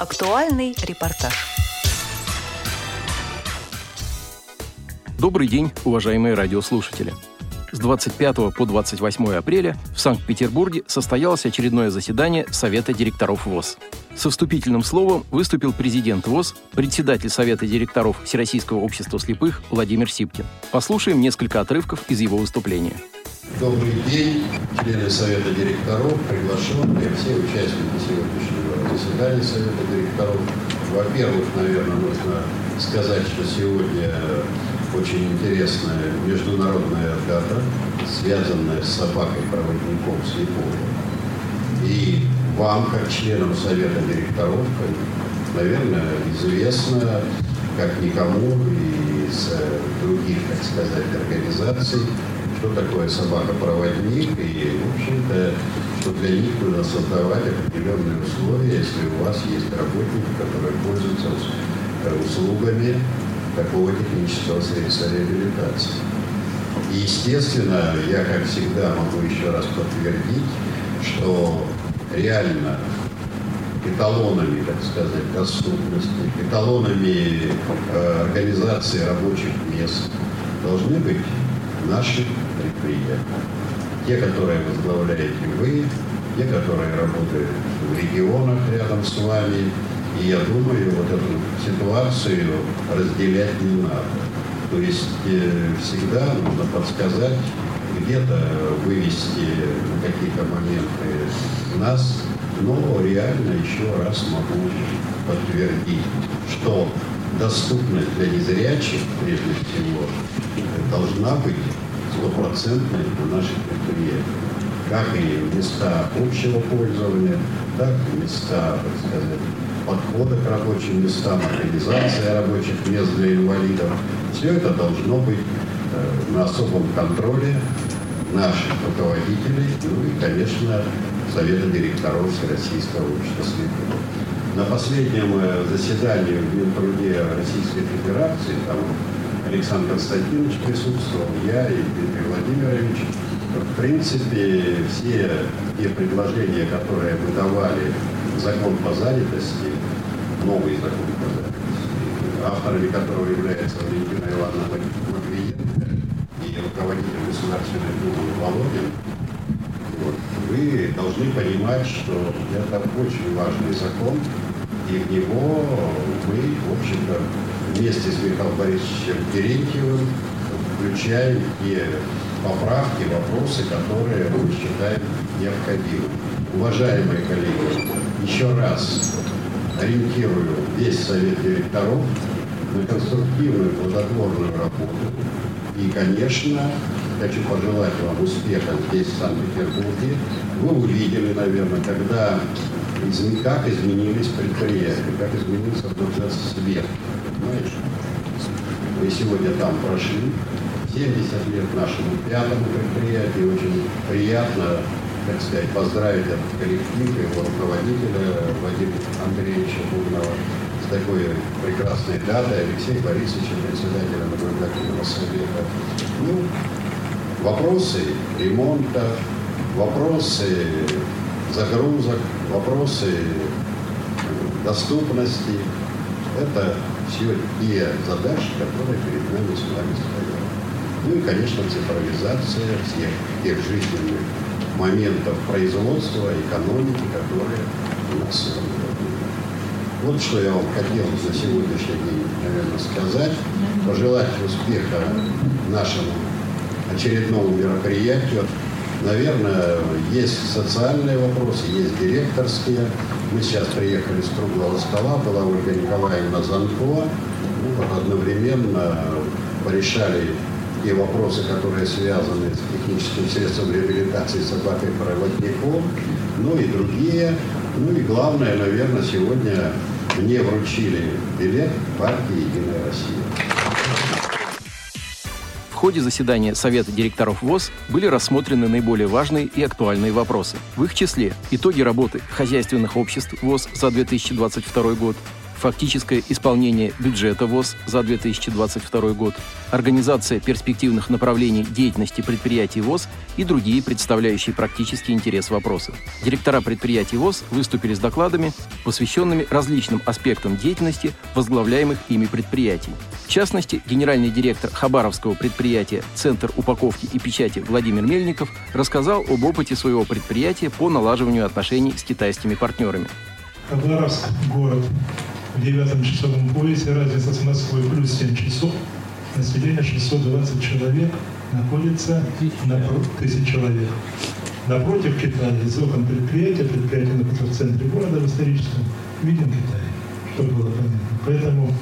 Актуальный репортаж. Добрый день, уважаемые радиослушатели. С 25 по 28 апреля в Санкт-Петербурге состоялось очередное заседание Совета директоров ВОЗ. Со вступительным словом выступил президент ВОЗ, председатель Совета директоров Всероссийского общества слепых Владимир Сипкин. Послушаем несколько отрывков из его выступления. Добрый день, члены Совета директоров, приглашенные, все участники сегодняшнего заседания Совета директоров. Во-первых, наверное, нужно сказать, что сегодня очень интересная международная дата, связанная с собакой-проводником слепого. И вам, как членам Совета директоров, наверное, известно, как никому из других, так сказать, организаций, что такое собака-проводник, и, в общем-то, что для них нужно создавать определенные условия, если у вас есть работники, которые пользуются услугами такого технического средства реабилитации. И, естественно, я, как всегда, могу еще раз подтвердить, что реально эталонами, так сказать, доступности, эталонами э, организации рабочих мест должны быть наши предприятия. Те, которые возглавляете вы, те, которые работают в регионах рядом с вами. И я думаю, вот эту ситуацию разделять не надо. То есть э, всегда нужно подсказать, где-то вывести на какие-то моменты нас, но реально еще раз могу подтвердить, что доступность для незрячих, прежде всего, должна быть стопроцентной на наших предприятиях. Как и места общего пользования, так и места, так сказать, подхода к рабочим местам, организация рабочих мест для инвалидов. Все это должно быть э, на особом контроле наших руководителей, ну и, конечно, Совета директоров Всероссийского общества слепых. На последнем э, заседании в Минтруде Российской Федерации, там Александр Константинович присутствовал, я и Дмитрий Владимирович. В принципе, все те предложения, которые мы давали в закон по занятости, новый закон по занятости, авторами которого является Валентина Ивановна Матвиенко и руководитель Государственной Думы Володин, вот, вы должны понимать, что это очень важный закон, и в него мы, в общем-то, вместе с Михаилом Борисовичем Терентьевым включаем те поправки, вопросы, которые мы считаем необходимыми. Уважаемые коллеги, еще раз ориентирую весь совет директоров на конструктивную, плодотворную работу. И, конечно, хочу пожелать вам успеха здесь, в Санкт-Петербурге. Вы увидели, наверное, когда как изменились предприятия, как изменился бюджет свет. Мы сегодня там прошли. 70 лет нашему пятому предприятию. Очень приятно, так сказать, поздравить этот коллектив его руководителя Владимира Андреевича Бубнова с такой прекрасной датой Алексей Борисовичем, председателем наблюдательного совета. Ну, вопросы ремонта, вопросы загрузок, вопросы доступности. Это все те задачи, которые перед нами с вами стоят. Ну и, конечно, цифровизация всех тех жизненных моментов производства, экономики, которые у нас Вот что я вам хотел на сегодняшний день, наверное, сказать. Пожелать успеха нашему очередному мероприятию. Наверное, есть социальные вопросы, есть директорские. Мы сейчас приехали с круглого стола, была Ольга Николаевна Занкова. Ну, одновременно порешали те вопросы, которые связаны с техническим средством реабилитации собак и проводников, ну и другие. Ну и главное, наверное, сегодня мне вручили билет партии «Единая Россия» ходе заседания Совета директоров ВОЗ были рассмотрены наиболее важные и актуальные вопросы. В их числе итоги работы хозяйственных обществ ВОЗ за 2022 год, фактическое исполнение бюджета ВОЗ за 2022 год, организация перспективных направлений деятельности предприятий ВОЗ и другие представляющие практический интерес вопросы. Директора предприятий ВОЗ выступили с докладами, посвященными различным аспектам деятельности возглавляемых ими предприятий. В частности, генеральный директор Хабаровского предприятия «Центр упаковки и печати» Владимир Мельников рассказал об опыте своего предприятия по налаживанию отношений с китайскими партнерами. Хабаровск – город в девятом часовом поясе, разница с Москвой плюс 7 часов, население 620 человек, находится на тысяч человек. Напротив Китая, из окон предприятия, предприятие находится в центре города, в историческом, виден Китай, чтобы было понятно. Поэтому,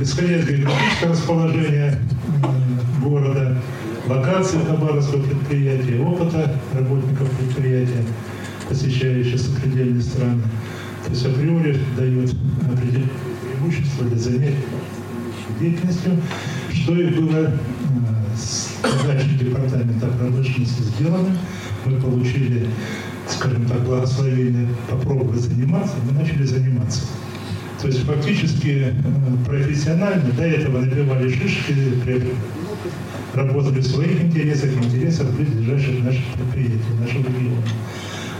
исходя из географического расположения города, локации Хабаровского предприятия, опыта работников предприятия, посещающих сопредельные страны, то есть априори дает определенные преимущества для занятия деятельностью, что и было с задачей департамента промышленности сделано. Мы получили, скажем так, благословение попробовать заниматься, мы начали заниматься. То есть фактически э, профессионально до этого набивали шишки, работали в своих интересах, интересах ближайших наших предприятий, нашего региона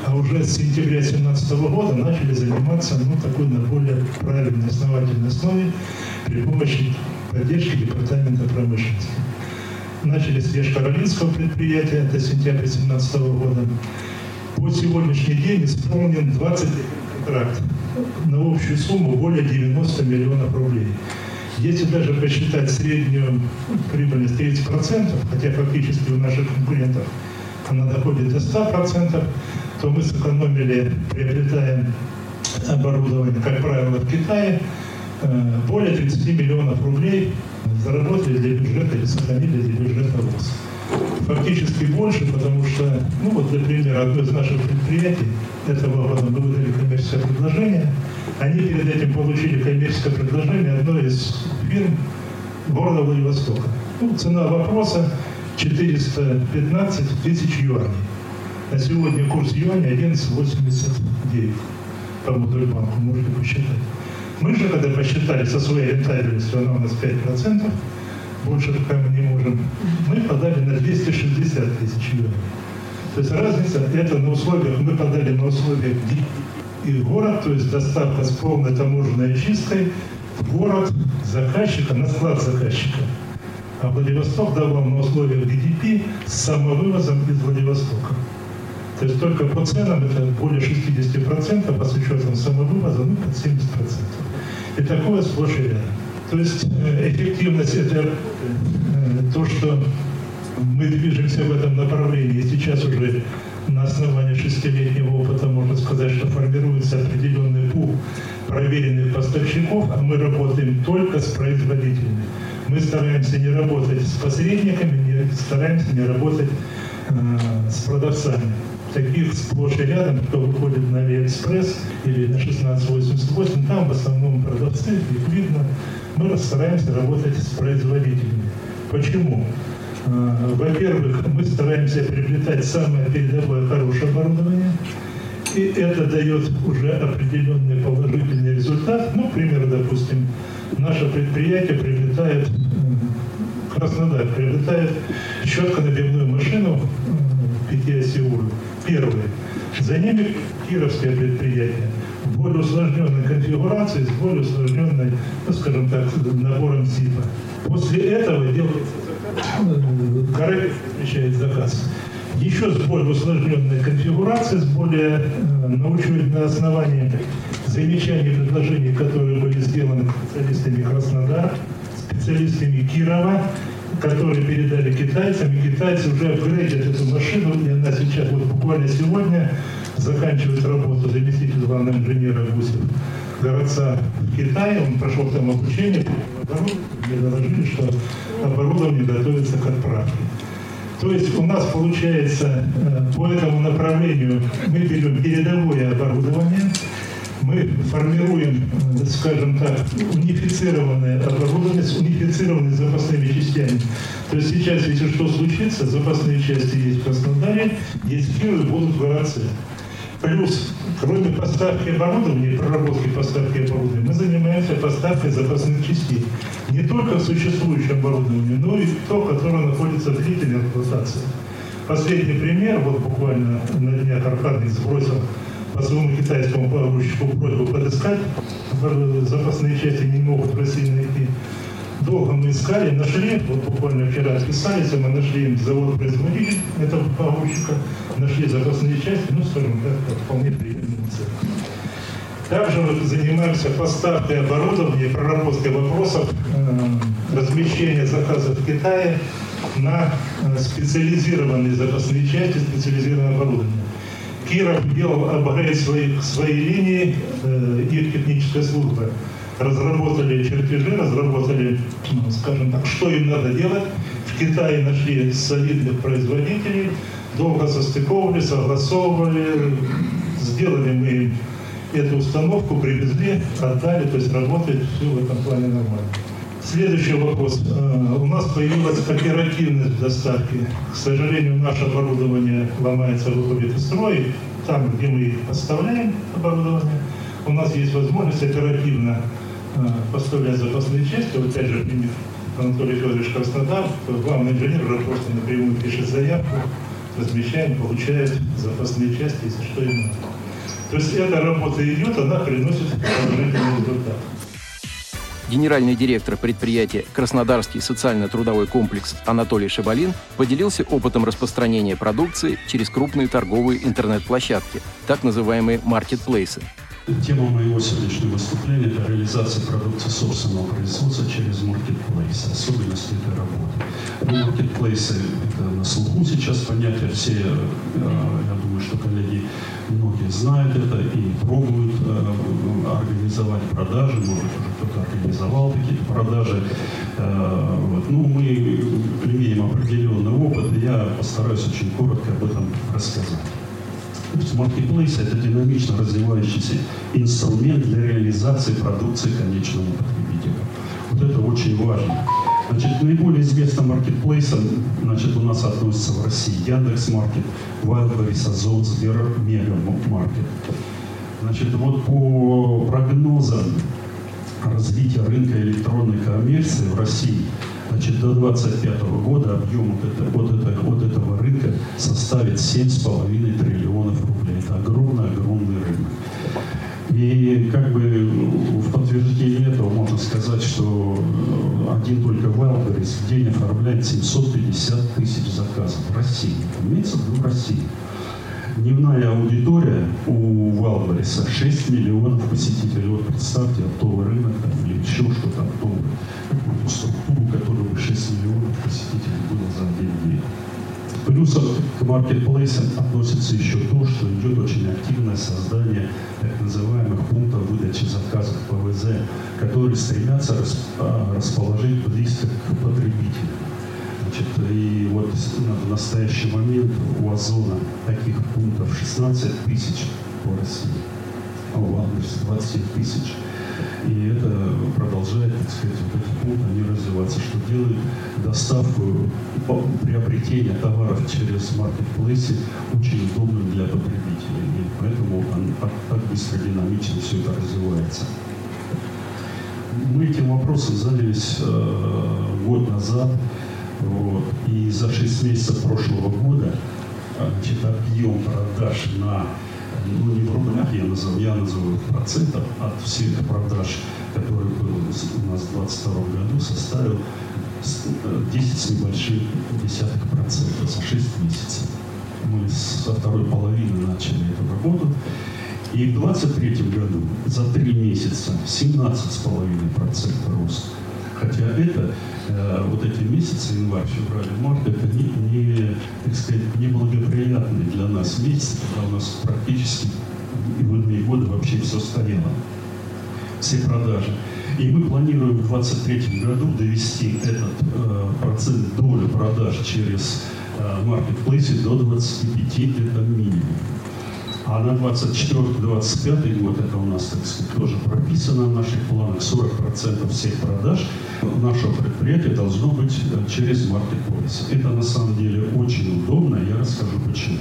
а уже с сентября 2017 года начали заниматься ну, такой на более правильной, основательной основе при помощи поддержки Департамента промышленности. Начали с Ешкаролинского предприятия, это сентябрь 2017 года. По сегодняшний день исполнен 20 контракт на общую сумму более 90 миллионов рублей. Если даже посчитать среднюю прибыльность 30%, хотя фактически у наших конкурентов она доходит до 100%, то мы сэкономили, приобретаем оборудование, как правило, в Китае, э, более 30 миллионов рублей заработали для бюджета или сохранили для бюджета ВОЗ. Фактически больше, потому что, ну вот для примера, одно из наших предприятий этого года мы выдали коммерческое предложение, они перед этим получили коммерческое предложение одной из фирм города Владивостока. Ну, цена вопроса 415 тысяч юаней. На сегодня курс юаня 11,89 по Модульбанку, можете посчитать. Мы же, когда посчитали со своей рентабельностью, она у нас 5%, больше пока мы можем, мы подали на 260 тысяч юаней. То есть разница, это на условиях, мы подали на условиях и город, то есть доставка с полной таможенной чисткой в город заказчика, на склад заказчика. А Владивосток давал на условиях GDP с самовывозом из Владивостока. То есть только по ценам это более 60%, а с учетом самовывоза ну, под 70%. И такое сплошь и рядом. То есть э, эффективность это э, то, что мы движемся в этом направлении. Сейчас уже на основании шестилетнего опыта можно сказать, что формируется определенный пул проверенных поставщиков, а мы работаем только с производителями. Мы стараемся не работать с посредниками, не стараемся не работать э, с продавцами таких сплошь и рядом, кто выходит на Алиэкспресс или на 1688, там в основном продавцы, их видно. Мы стараемся работать с производителями. Почему? А, во-первых, мы стараемся приобретать самое передовое хорошее оборудование, и это дает уже определенный положительный результат. Ну, к примеру, допустим, наше предприятие приобретает, Краснодар приобретает щетко-набивную машину пятиосевую. Первое. За ними кировское предприятие более усложненной конфигурации, с более усложненной, ну, скажем так, набором типа. После этого делается Карель отвечает заказ. Еще с более усложненной конфигурацией, с более э, научной на основании замечаний и предложений, которые были сделаны специалистами Краснодара, специалистами Кирова, которые передали китайцам, и китайцы уже апгрейдят эту машину, и она сейчас, вот буквально сегодня, заканчивает работу заместитель главного инженера Гусев городца в Китае, он прошел там обучение, мне доложили, что оборудование готовится к отправке. То есть у нас получается э, по этому направлению мы берем передовое оборудование, мы формируем, э, скажем так, унифицированное оборудование с унифицированными запасными частями. То есть сейчас, если что случится, запасные части есть в Краснодаре, есть в Кирове, будут в Городце. Плюс, кроме поставки оборудования проработки поставки оборудования, мы занимаемся поставкой запасных частей. Не только существующее оборудование, но и то, которое находится в длительной эксплуатации. Последний пример, вот буквально на днях Аркадий сбросил по своему китайскому погрузчику просьбу подыскать. Запасные части не могут в России найти. Долго мы искали, нашли, вот буквально вчера списались, мы нашли завод-производитель этого погрузчика, нашли запасные части, ну, скажем так, вполне приемлемую цену. Также мы занимаемся поставкой оборудования проработкой вопросов э, размещения заказов в Китае на э, специализированные запасные части, специализированное оборудование. Киров делал апгрейд своих, своей линии, э, их техническая служба. Разработали чертежи, разработали, ну, скажем так, что им надо делать. В Китае нашли солидных производителей, долго состыковывали, согласовывали, сделали мы эту установку, привезли, отдали, то есть работает все в этом плане нормально. Следующий вопрос. Э, у нас появилась оперативность доставки. К сожалению, наше оборудование ломается, выходит из строя. Там, где мы поставляем оборудование, у нас есть возможность оперативно э, поставлять запасные части. Вот опять же, пример Анатолий Федорович Краснодар, главный инженер уже просто напрямую пишет заявку, размещаем, получает запасные части, если что ему. То есть эта работа идет, она приносит положительный результат. Генеральный директор предприятия «Краснодарский социально-трудовой комплекс» Анатолий Шабалин поделился опытом распространения продукции через крупные торговые интернет-площадки, так называемые маркетплейсы. Тема моего сегодняшнего выступления – это реализация продукции собственного производства через маркетплейсы, особенности этой работы. Ну, маркетплейсы – это на слуху сейчас понятие, все, э, я думаю, что коллеги многие знают это и пробуют э, организовать продажи, может уже кто-то организовал какие-то продажи. Э. Ну, мы имеем определенный опыт, и я постараюсь очень коротко об этом рассказать. Marketplace – это динамично развивающийся инструмент для реализации продукции конечному потребителю. Вот это очень важно. Значит, наиболее известным маркетплейсом значит, у нас относится в России Яндекс Маркет, Wildberries, Озон, Сбер, Мега Маркет. Значит, вот по прогнозам развития рынка электронной коммерции в России, значит, до 2025 года объем вот, это, вот, это, вот этого рынка составит 7,5 триллионов рублей. Это огромный-огромный рынок. И как бы в подтверждение этого можно сказать, что э, один только Wildberries в день оформляет 750 тысяч заказов в России. Имеется в виду России. Дневная аудитория у Валбериса 6 миллионов посетителей. Вот представьте, оптовый рынок там, или еще что-то оптовый, какую-то структуру, которая бы 6 миллионов посетителей было за один день. Плюсом к маркетплейсам относится еще то, что идет очень активное создание так называемых пунктов выдачи заказов ПВЗ, которые стремятся а, расположить близко к потребителю. Значит, и вот в настоящий момент у Озона таких пунктов 16 тысяч по России, у Андерса 20 тысяч. И это продолжает, так сказать, вот эти пункты, они развиваться, что делает доставку, приобретение товаров через маркетплейсы очень удобным для потребителей. И поэтому он так, так быстро, динамично все это развивается. Мы этим вопросом занялись э, год назад. Вот, и за 6 месяцев прошлого года значит, объем продаж на ну не в я назову, я назову процентов от всех продаж, которые были у нас в 2022 году, составил 10 с небольшим десятых процентов за 6 месяцев. Мы со второй половины начали эту работу. И в 2023 году за 3 месяца 17,5% рост. Хотя это, э, вот эти месяцы, январь, февраль, март, это не, не, так сказать, неблагоприятные для нас месяцы, когда у нас практически в иные годы вообще все стояло, все продажи. И мы планируем в 2023 году довести этот э, процент доли продаж через э, маркетплейсы до 25, это минимум. А на 24-25 год, это у нас, так сказать, тоже прописано в наших планах, 40% всех продаж нашего предприятия должно быть э, через маркетплейс. Это на самом деле очень удобно, я расскажу почему.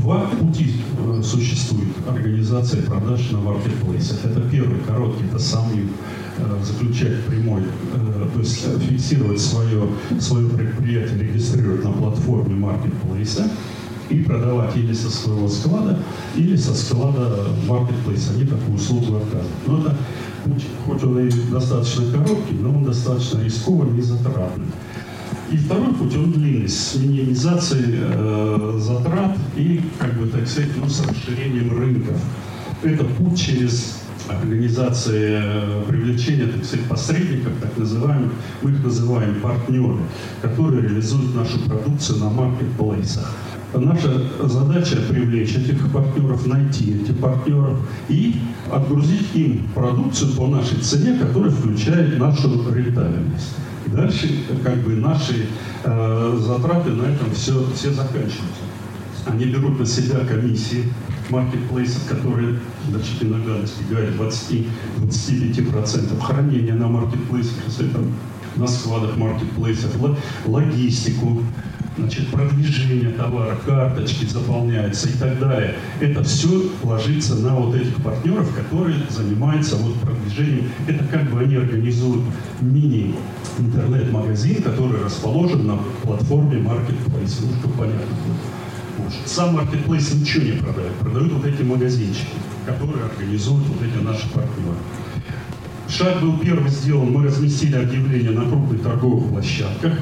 Два пути э, существует организации продаж на маркетплейсах. Это первый, короткий, это самый э, заключать прямой, то есть фиксировать свое, свое предприятие, регистрировать на платформе маркетплейса и продавать или со своего склада, или со склада маркетплейса. Они такую услугу оказывают. Но это путь, хоть он и достаточно короткий, но он достаточно рискованный и затратный. И второй путь, он длинный, с минимизацией э, затрат и, как бы так сказать, ну, с расширением рынков. Это путь через организации э, привлечения, так сказать, посредников, так называемых, мы их называем партнеры, которые реализуют нашу продукцию на маркетплейсах. Наша задача привлечь этих партнеров, найти этих партнеров и отгрузить им продукцию по нашей цене, которая включает нашу рентабельность. Дальше как бы наши э, затраты на этом все, все заканчиваются. Они берут на себя комиссии маркетплейсов, которые значит, иногда достигают 20-25% хранения на маркетплейсах, на складах маркетплейсов, логистику, значит, продвижение товара, карточки заполняются и так далее. Это все ложится на вот этих партнеров, которые занимаются вот продвижением. Это как бы они организуют мини интернет-магазин, который расположен на платформе Marketplace. Ну, чтобы понятно было. Сам Marketplace ничего не продает. Продают вот эти магазинчики, которые организуют вот эти наши партнеры. Шаг был первый сделан, мы разместили объявление на крупных торговых площадках.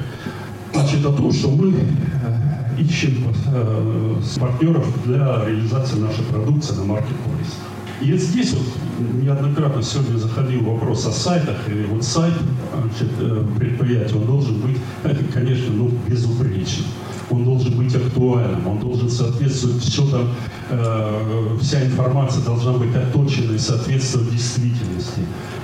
Значит, о том, что мы э, ищем э, партнеров для реализации нашей продукции на маркетплейсе. И здесь вот неоднократно сегодня заходил вопрос о сайтах, и вот сайт значит, э, предприятия, он должен быть, конечно, ну, безупречным. Он должен быть актуальным, он должен соответствовать, все там, э, вся информация должна быть отточена и соответствовать действительности.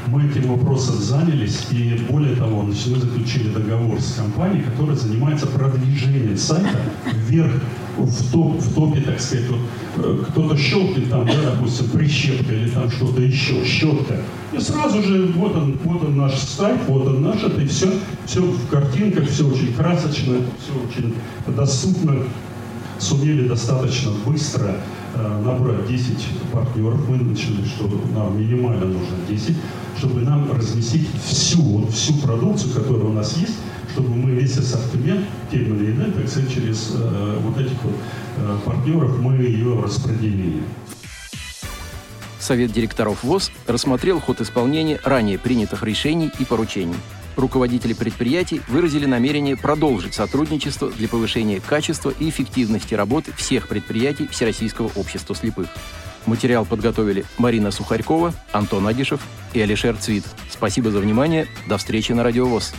Мы этим вопросом занялись, и более того, мы заключили договор с компанией, которая занимается продвижением сайта вверх в, топ, в топе, так сказать, вот, э, кто-то щелкнет там, да, допустим, прищепка или там что-то еще, щетка. И сразу же вот он, вот он наш сайт, вот он наш, это и все, все в картинках, все очень красочно, все очень доступно. Сумели достаточно быстро э, набрать 10 партнеров. Мы начали, что нам минимально нужно 10, чтобы нам разместить всю, вот, всю продукцию, которая у нас есть, чтобы мы весь ассортимент, тем или иным, так сказать, через э, вот этих вот э, партнеров мы ее распределили. Совет директоров ВОЗ рассмотрел ход исполнения ранее принятых решений и поручений. Руководители предприятий выразили намерение продолжить сотрудничество для повышения качества и эффективности работы всех предприятий Всероссийского общества слепых. Материал подготовили Марина Сухарькова, Антон Агишев и Алишер Цвит. Спасибо за внимание. До встречи на Радио ВОЗ.